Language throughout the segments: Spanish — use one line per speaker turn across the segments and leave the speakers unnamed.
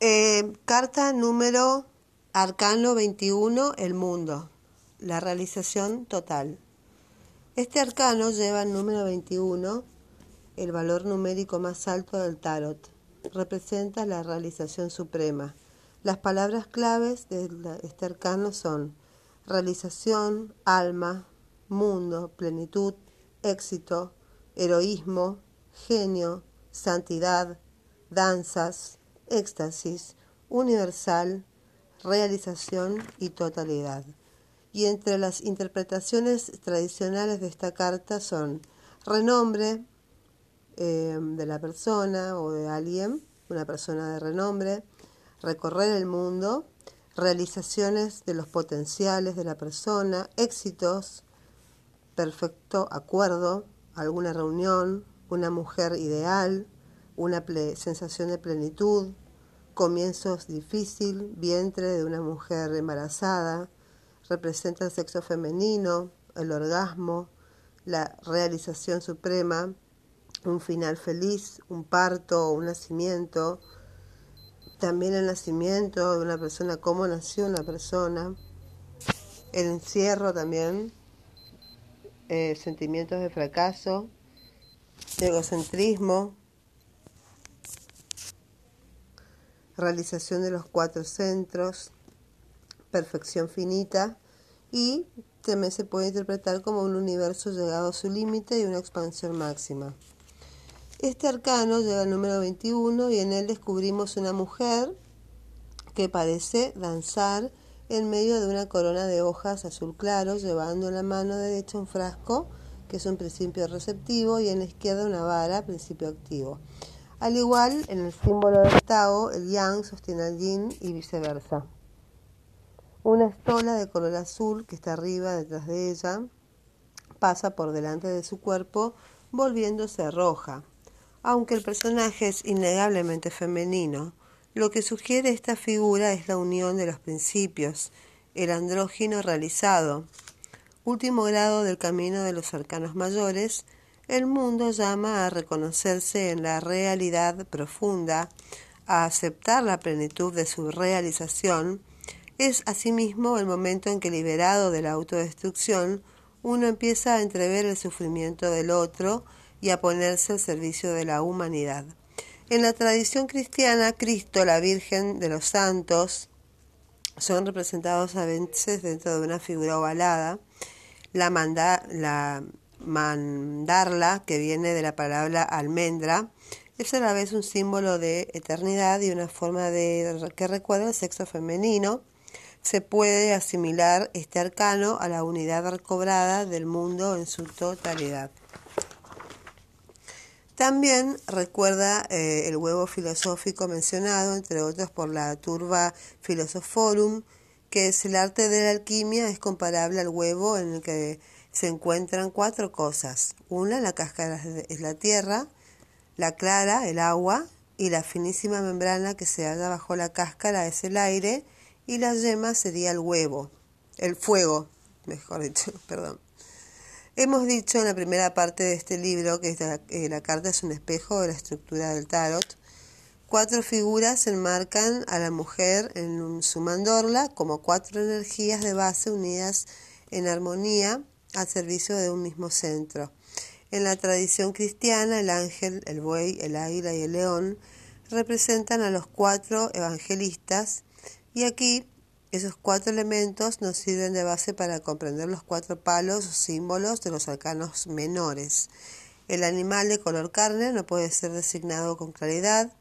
Eh, carta número Arcano 21, el mundo, la realización total. Este arcano lleva el número 21, el valor numérico más alto del tarot. Representa la realización suprema. Las palabras claves de este arcano son realización, alma, mundo, plenitud, éxito, heroísmo, genio, santidad, danzas, éxtasis, universal, realización y totalidad. Y entre las interpretaciones tradicionales de esta carta son renombre eh, de la persona o de alguien, una persona de renombre, recorrer el mundo, realizaciones de los potenciales de la persona, éxitos, perfecto acuerdo, alguna reunión, una mujer ideal, una sensación de plenitud, comienzos difícil, vientre de una mujer embarazada, representa el sexo femenino, el orgasmo, la realización suprema, un final feliz, un parto, un nacimiento, también el nacimiento de una persona, cómo nació una persona, el encierro también, eh, sentimientos de fracaso, egocentrismo, realización de los cuatro centros, perfección finita y también se puede interpretar como un universo llegado a su límite y una expansión máxima. Este arcano lleva el número 21 y en él descubrimos una mujer que parece danzar en medio de una corona de hojas azul claro, llevando en la mano derecha un frasco, que es un principio receptivo, y en la izquierda una vara, principio activo. Al igual, en el símbolo del Tao, el Yang sostiene al Yin y viceversa. Una estola de color azul que está arriba detrás de ella pasa por delante de su cuerpo volviéndose roja. Aunque el personaje es innegablemente femenino, lo que sugiere esta figura es la unión de los principios, el andrógino realizado. Último grado del camino de los arcanos mayores, el mundo llama a reconocerse en la realidad profunda, a aceptar la plenitud de su realización, es asimismo el momento en que liberado de la autodestrucción, uno empieza a entrever el sufrimiento del otro y a ponerse al servicio de la humanidad. En la tradición cristiana, Cristo, la Virgen de los Santos, son representados a veces dentro de una figura ovalada. La, la mandarla, que viene de la palabra almendra, es a la vez un símbolo de eternidad y una forma de que recuerda el sexo femenino. Se puede asimilar este arcano a la unidad recobrada del mundo en su totalidad. También recuerda eh, el huevo filosófico mencionado, entre otros por la Turba Philosophorum, que es el arte de la alquimia, es comparable al huevo en el que se encuentran cuatro cosas. Una, la cáscara es la tierra, la clara, el agua, y la finísima membrana que se halla bajo la cáscara es el aire, y la yema sería el huevo, el fuego, mejor dicho, perdón. Hemos dicho en la primera parte de este libro que eh, la carta es un espejo de la estructura del tarot. Cuatro figuras enmarcan a la mujer en su mandorla como cuatro energías de base unidas en armonía al servicio de un mismo centro. En la tradición cristiana, el ángel, el buey, el águila y el león representan a los cuatro evangelistas y aquí esos cuatro elementos nos sirven de base para comprender los cuatro palos o símbolos de los arcanos menores. El animal de color carne no puede ser designado con claridad,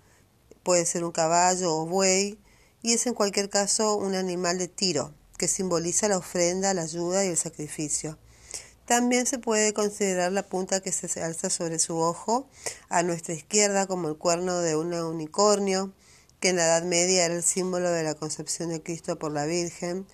puede ser un caballo o buey, y es en cualquier caso un animal de tiro, que simboliza la ofrenda, la ayuda y el sacrificio. También se puede considerar la punta que se alza sobre su ojo a nuestra izquierda como el cuerno de un unicornio, que en la Edad Media era el símbolo de la concepción de Cristo por la Virgen.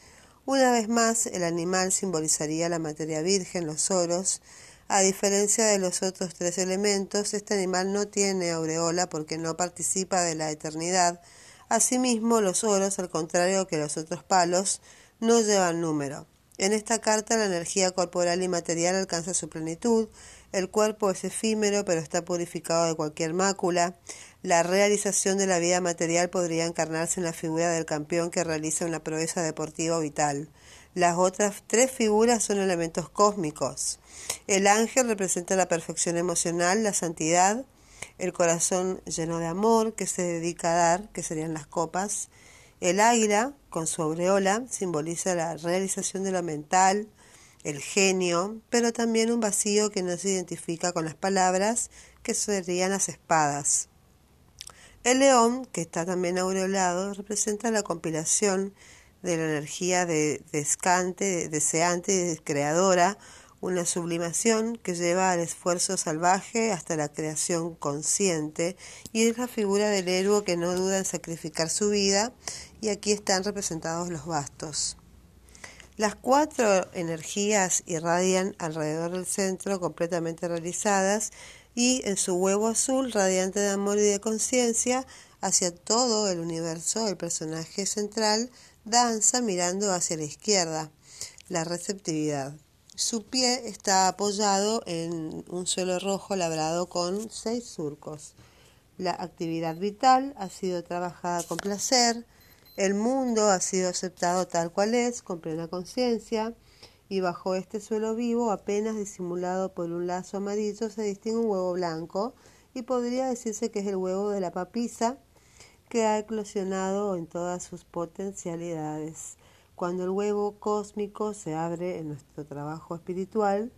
Una vez más, el animal simbolizaría la materia virgen, los oros. A diferencia de los otros tres elementos, este animal no tiene aureola porque no participa de la eternidad. Asimismo, los oros, al contrario que los otros palos, no llevan número. En esta carta la energía corporal y material alcanza su plenitud, El cuerpo es efímero, pero está purificado de cualquier mácula. La realización de la vida material podría encarnarse en la figura del campeón que realiza una proeza deportiva vital. Las otras tres figuras son elementos cósmicos. El ángel representa la perfección emocional, la santidad, el corazón lleno de amor que se dedica a dar, que serían las copas. El águila, con su aureola, simboliza la realización de lo mental, el genio, pero también un vacío que no se identifica con las palabras, que serían las espadas. El león, que está también aureolado, representa la compilación de la energía de descante, deseante y creadora, una sublimación que lleva al esfuerzo salvaje hasta la creación consciente y es la figura del héroe que no duda en sacrificar su vida y aquí están representados los bastos. Las cuatro energías irradian alrededor del centro completamente realizadas y en su huevo azul radiante de amor y de conciencia hacia todo el universo el personaje central danza mirando hacia la izquierda, la receptividad. Su pie está apoyado en un suelo rojo labrado con seis surcos. La actividad vital ha sido trabajada con placer, el mundo ha sido aceptado tal cual es, con plena conciencia, y bajo este suelo vivo, apenas disimulado por un lazo amarillo, se distingue un huevo blanco, y podría decirse que es el huevo de la papisa, que ha eclosionado en todas sus potencialidades. Cuando el huevo cósmico se abre en nuestro trabajo espiritual,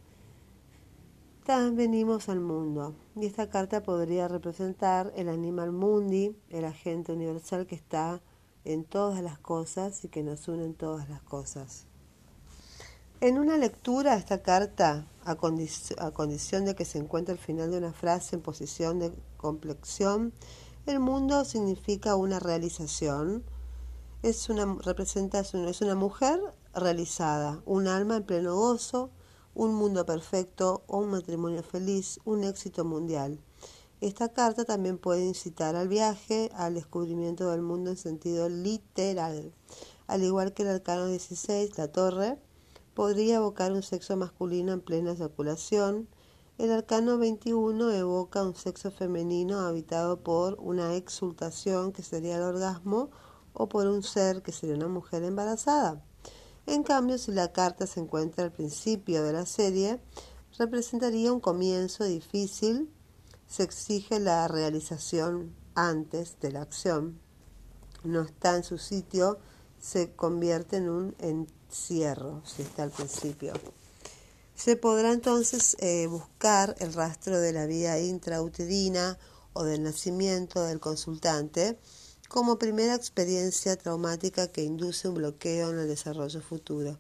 tan venimos al mundo. Y esta carta podría representar el animal mundi, el agente universal que está en todas las cosas y que nos une en todas las cosas. En una lectura, esta carta, a, a condición de que se encuentre al final de una frase en posición de complexión, el mundo significa una realización, es una, es una mujer realizada, un alma en pleno gozo, un mundo perfecto o un matrimonio feliz, un éxito mundial. Esta carta también puede incitar al viaje, al descubrimiento del mundo en sentido literal. Al igual que el arcano 16, la torre, podría evocar un sexo masculino en plena eyaculación, el arcano 21 evoca un sexo femenino habitado por una exultación que sería el orgasmo o por un ser que sería una mujer embarazada. En cambio, si la carta se encuentra al principio de la serie, representaría un comienzo difícil, se exige la realización antes de la acción. No está en su sitio, se convierte en un encierro si está al principio. Se podrá entonces eh, buscar el rastro de la vida intrauterina o del nacimiento del consultante como primera experiencia traumática que induce un bloqueo en el desarrollo futuro.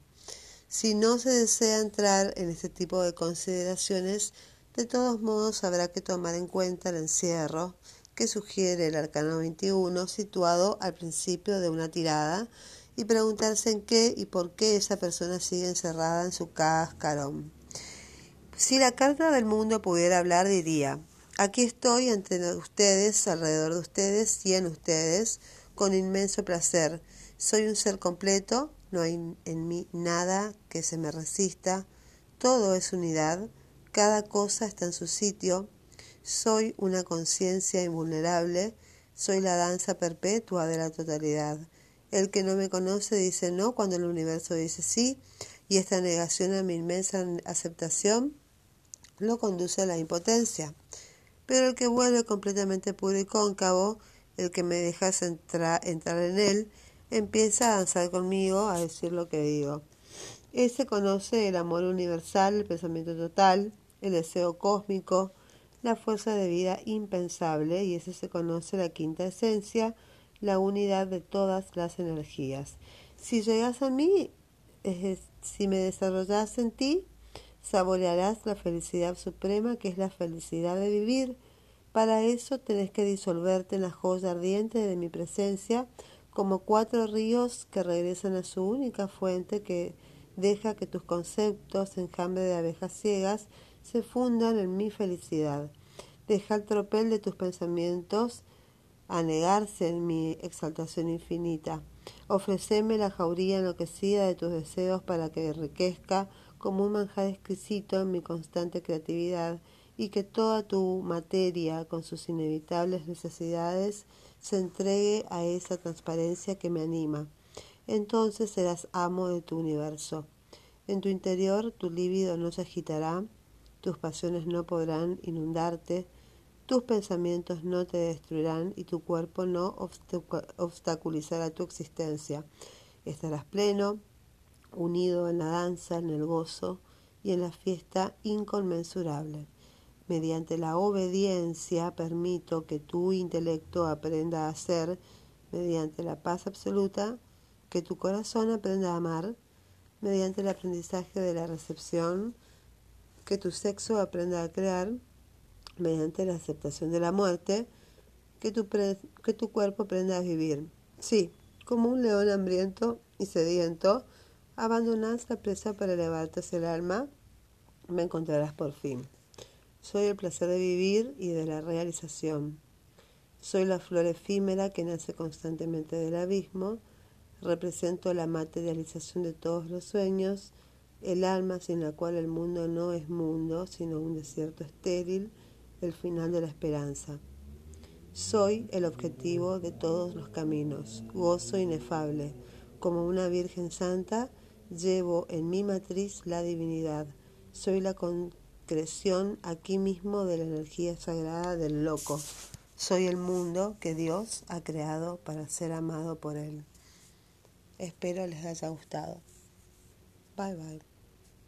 Si no se desea entrar en este tipo de consideraciones, de todos modos habrá que tomar en cuenta el encierro que sugiere el arcano 21 situado al principio de una tirada y preguntarse en qué y por qué esa persona sigue encerrada en su cascarón. Si la carta del mundo pudiera hablar, diría, aquí estoy entre ustedes, alrededor de ustedes y en ustedes, con inmenso placer. Soy un ser completo, no hay en mí nada que se me resista, todo es unidad, cada cosa está en su sitio, soy una conciencia invulnerable, soy la danza perpetua de la totalidad. El que no me conoce dice no cuando el universo dice sí, y esta negación a mi inmensa aceptación lo conduce a la impotencia. Pero el que vuelve completamente puro y cóncavo, el que me dejas entrar en él, empieza a danzar conmigo, a decir lo que digo. Ese conoce el amor universal, el pensamiento total, el deseo cósmico, la fuerza de vida impensable, y ese se conoce la quinta esencia, la unidad de todas las energías. Si llegas a mí, si me desarrollas en ti, saborearás la felicidad suprema que es la felicidad de vivir. Para eso tenés que disolverte en la joya ardiente de mi presencia, como cuatro ríos que regresan a su única fuente que deja que tus conceptos, enjambre de abejas ciegas, se fundan en mi felicidad. Deja el tropel de tus pensamientos anegarse en mi exaltación infinita. Ofreceme la jauría enloquecida de tus deseos para que enriquezca como un manjar exquisito en mi constante creatividad y que toda tu materia, con sus inevitables necesidades, se entregue a esa transparencia que me anima. Entonces serás amo de tu universo. En tu interior tu líbido no se agitará, tus pasiones no podrán inundarte, tus pensamientos no te destruirán y tu cuerpo no obstaculizará tu existencia. Estarás pleno, unido en la danza, en el gozo y en la fiesta inconmensurable. Mediante la obediencia permito que tu intelecto aprenda a hacer, mediante la paz absoluta, que tu corazón aprenda a amar, mediante el aprendizaje de la recepción, que tu sexo aprenda a crear, mediante la aceptación de la muerte, que tu, que tu cuerpo aprenda a vivir. Sí, como un león hambriento y sediento, abandonas la presa para elevarte hacia el alma, me encontrarás por fin. Soy el placer de vivir y de la realización. Soy la flor efímera que nace constantemente del abismo. Represento la materialización de todos los sueños, el alma sin la cual el mundo no es mundo, sino un desierto estéril, el final de la esperanza. Soy el objetivo de todos los caminos, gozo inefable. Como una Virgen Santa, llevo en mi matriz la divinidad. Soy la creación aquí mismo de la energía sagrada del loco. Soy el mundo que Dios ha creado para ser amado por Él. Espero les haya gustado. Bye bye.